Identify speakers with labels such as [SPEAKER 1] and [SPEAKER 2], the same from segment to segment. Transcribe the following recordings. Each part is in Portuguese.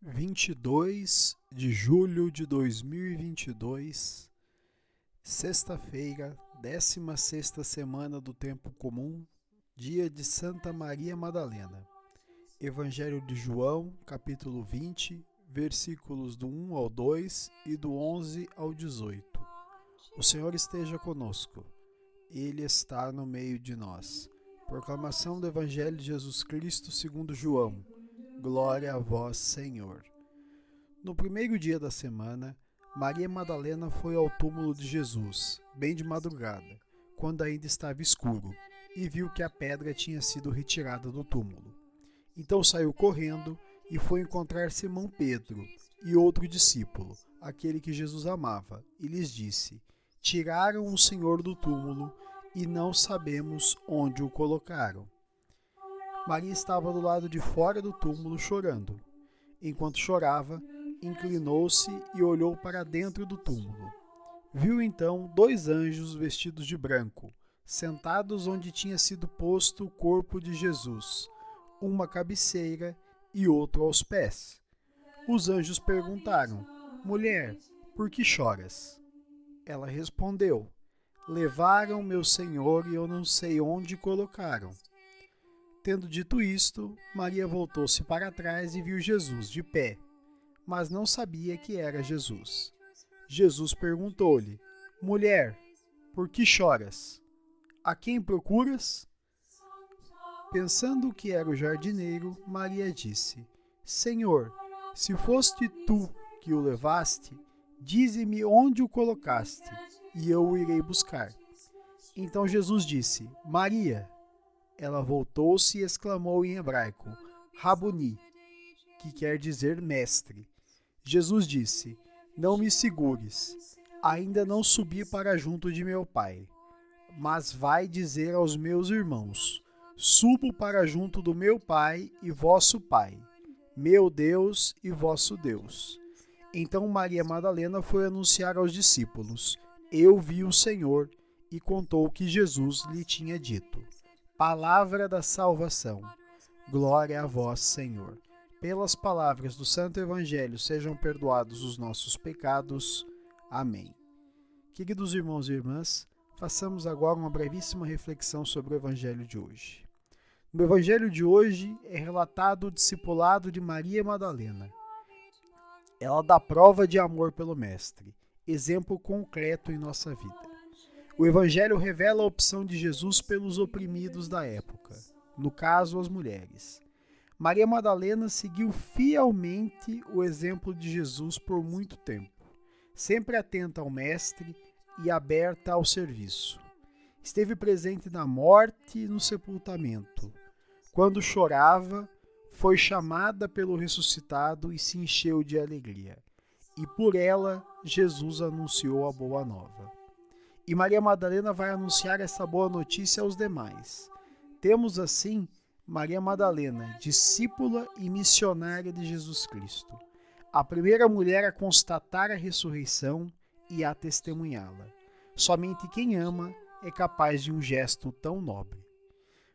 [SPEAKER 1] 22 de julho de 2022, sexta-feira, 16 semana do tempo comum, dia de Santa Maria Madalena. Evangelho de João, capítulo 20, versículos do 1 ao 2 e do 11 ao 18. O Senhor esteja conosco. Ele está no meio de nós. Proclamação do Evangelho de Jesus Cristo segundo João. Glória a vós, Senhor. No primeiro dia da semana, Maria Madalena foi ao túmulo de Jesus, bem de madrugada, quando ainda estava escuro, e viu que a pedra tinha sido retirada do túmulo. Então saiu correndo e foi encontrar Simão Pedro e outro discípulo, aquele que Jesus amava, e lhes disse: Tiraram o Senhor do túmulo e não sabemos onde o colocaram. Maria estava do lado de fora do túmulo chorando. Enquanto chorava, inclinou-se e olhou para dentro do túmulo. Viu então dois anjos vestidos de branco, sentados onde tinha sido posto o corpo de Jesus, uma cabeceira e outro aos pés. Os anjos perguntaram: Mulher, por que choras? Ela respondeu: Levaram meu senhor e eu não sei onde colocaram. Tendo dito isto, Maria voltou-se para trás e viu Jesus de pé, mas não sabia que era Jesus. Jesus perguntou-lhe: Mulher, por que choras? A quem procuras? Pensando que era o jardineiro, Maria disse: Senhor, se foste tu que o levaste, dize-me onde o colocaste, e eu o irei buscar. Então Jesus disse: Maria. Ela voltou-se e exclamou em hebraico: Rabuni, que quer dizer mestre. Jesus disse: Não me segures, ainda não subi para junto de meu Pai, mas vai dizer aos meus irmãos: Subo para junto do meu Pai e vosso Pai, meu Deus e vosso Deus. Então Maria Madalena foi anunciar aos discípulos: Eu vi o Senhor, e contou o que Jesus lhe tinha dito. Palavra da salvação. Glória a vós, Senhor. Pelas palavras do Santo Evangelho sejam perdoados os nossos pecados. Amém. Queridos irmãos e irmãs, façamos agora uma brevíssima reflexão sobre o Evangelho de hoje. No Evangelho de hoje é relatado o discipulado de Maria Madalena. Ela dá prova de amor pelo Mestre, exemplo concreto em nossa vida. O Evangelho revela a opção de Jesus pelos oprimidos da época, no caso, as mulheres. Maria Madalena seguiu fielmente o exemplo de Jesus por muito tempo, sempre atenta ao Mestre e aberta ao serviço. Esteve presente na morte e no sepultamento. Quando chorava, foi chamada pelo ressuscitado e se encheu de alegria. E por ela, Jesus anunciou a boa nova. E Maria Madalena vai anunciar essa boa notícia aos demais. Temos assim Maria Madalena, discípula e missionária de Jesus Cristo, a primeira mulher a constatar a ressurreição e a testemunhá-la. Somente quem ama é capaz de um gesto tão nobre.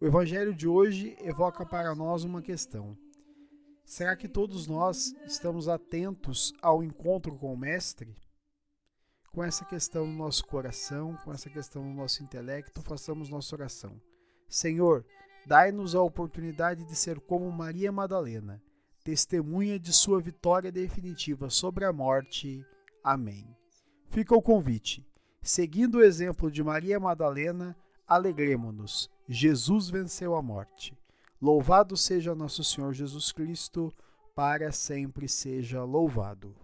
[SPEAKER 1] O Evangelho de hoje evoca para nós uma questão: será que todos nós estamos atentos ao encontro com o Mestre? Com essa questão no nosso coração, com essa questão no nosso intelecto, façamos nossa oração. Senhor, dai-nos a oportunidade de ser como Maria Madalena, testemunha de sua vitória definitiva sobre a morte. Amém. Fica o convite. Seguindo o exemplo de Maria Madalena, alegremo-nos. Jesus venceu a morte. Louvado seja nosso Senhor Jesus Cristo, para sempre seja louvado.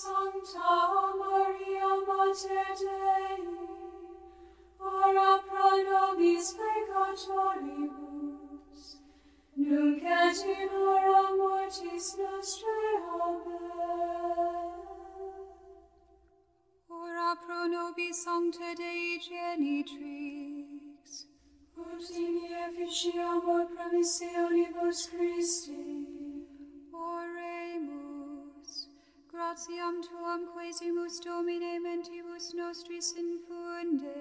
[SPEAKER 2] Sancta Maria Mater Dei, ora pro nobis peccatoribus, nunc et in hora mortis nostrae. Amen.
[SPEAKER 3] Ora pro nobis sancta Dei genitrix,
[SPEAKER 2] Ut in efficiamur promissionibus Christi,
[SPEAKER 3] Oremus, gratiam tuam quesimus Domine mentibus nostris infunde,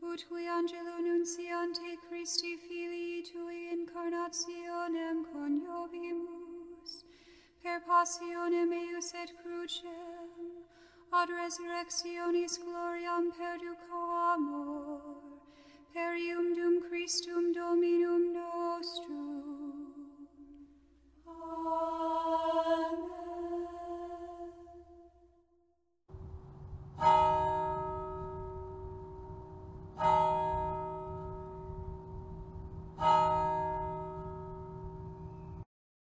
[SPEAKER 3] ut qui angelo nunciante Christi filii tui incarnationem coniovimus, per passionem eius et crucem, ad resurrectionis gloriam perducamur, per ium dum Christum Dominum nostrum.
[SPEAKER 2] Amen.